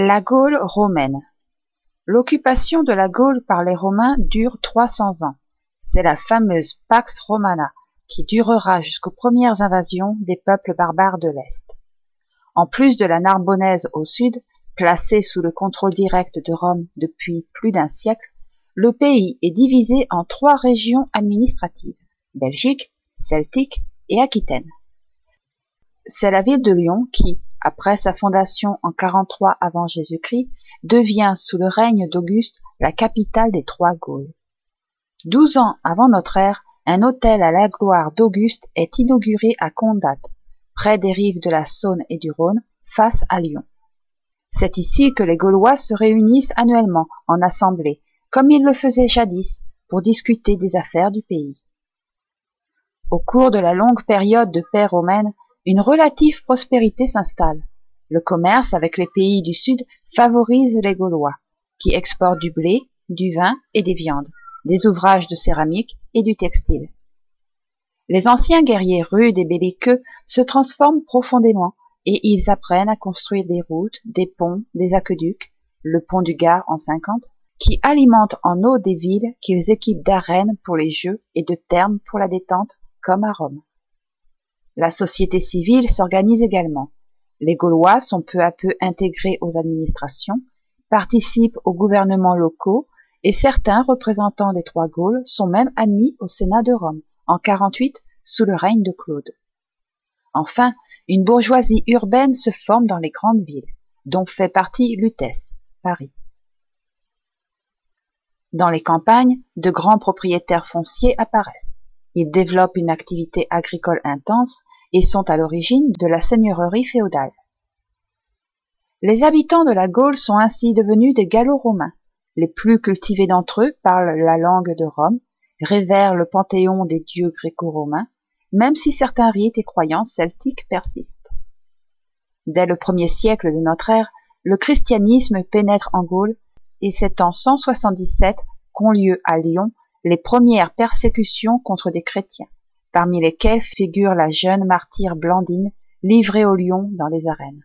La Gaule romaine L'occupation de la Gaule par les Romains dure trois cents ans. C'est la fameuse Pax Romana qui durera jusqu'aux premières invasions des peuples barbares de l'Est. En plus de la Narbonnaise au sud, placée sous le contrôle direct de Rome depuis plus d'un siècle, le pays est divisé en trois régions administratives, Belgique, Celtique et Aquitaine. C'est la ville de Lyon qui, après sa fondation en 43 avant Jésus-Christ, devient sous le règne d'Auguste la capitale des trois Gaules. Douze ans avant notre ère, un hôtel à la gloire d'Auguste est inauguré à Condat, près des rives de la Saône et du Rhône, face à Lyon. C'est ici que les Gaulois se réunissent annuellement en assemblée, comme ils le faisaient jadis, pour discuter des affaires du pays. Au cours de la longue période de paix romaine, une relative prospérité s'installe. Le commerce avec les pays du Sud favorise les Gaulois, qui exportent du blé, du vin et des viandes, des ouvrages de céramique et du textile. Les anciens guerriers rudes et belliqueux se transforment profondément et ils apprennent à construire des routes, des ponts, des aqueducs, le pont du Gard en 50, qui alimentent en eau des villes qu'ils équipent d'arènes pour les jeux et de thermes pour la détente, comme à Rome. La société civile s'organise également. Les Gaulois sont peu à peu intégrés aux administrations, participent aux gouvernements locaux et certains représentants des trois Gaules sont même admis au Sénat de Rome en 48 sous le règne de Claude. Enfin, une bourgeoisie urbaine se forme dans les grandes villes, dont fait partie Lutèce, Paris. Dans les campagnes, de grands propriétaires fonciers apparaissent. Ils développent une activité agricole intense et sont à l'origine de la seigneurie féodale. Les habitants de la Gaule sont ainsi devenus des gallo-romains. Les plus cultivés d'entre eux parlent la langue de Rome, révèrent le panthéon des dieux gréco-romains, même si certains rites et croyances celtiques persistent. Dès le premier siècle de notre ère, le christianisme pénètre en Gaule et c'est en 177 qu'ont lieu à Lyon les premières persécutions contre des chrétiens parmi lesquels figure la jeune martyre Blandine livrée aux lions dans les arènes.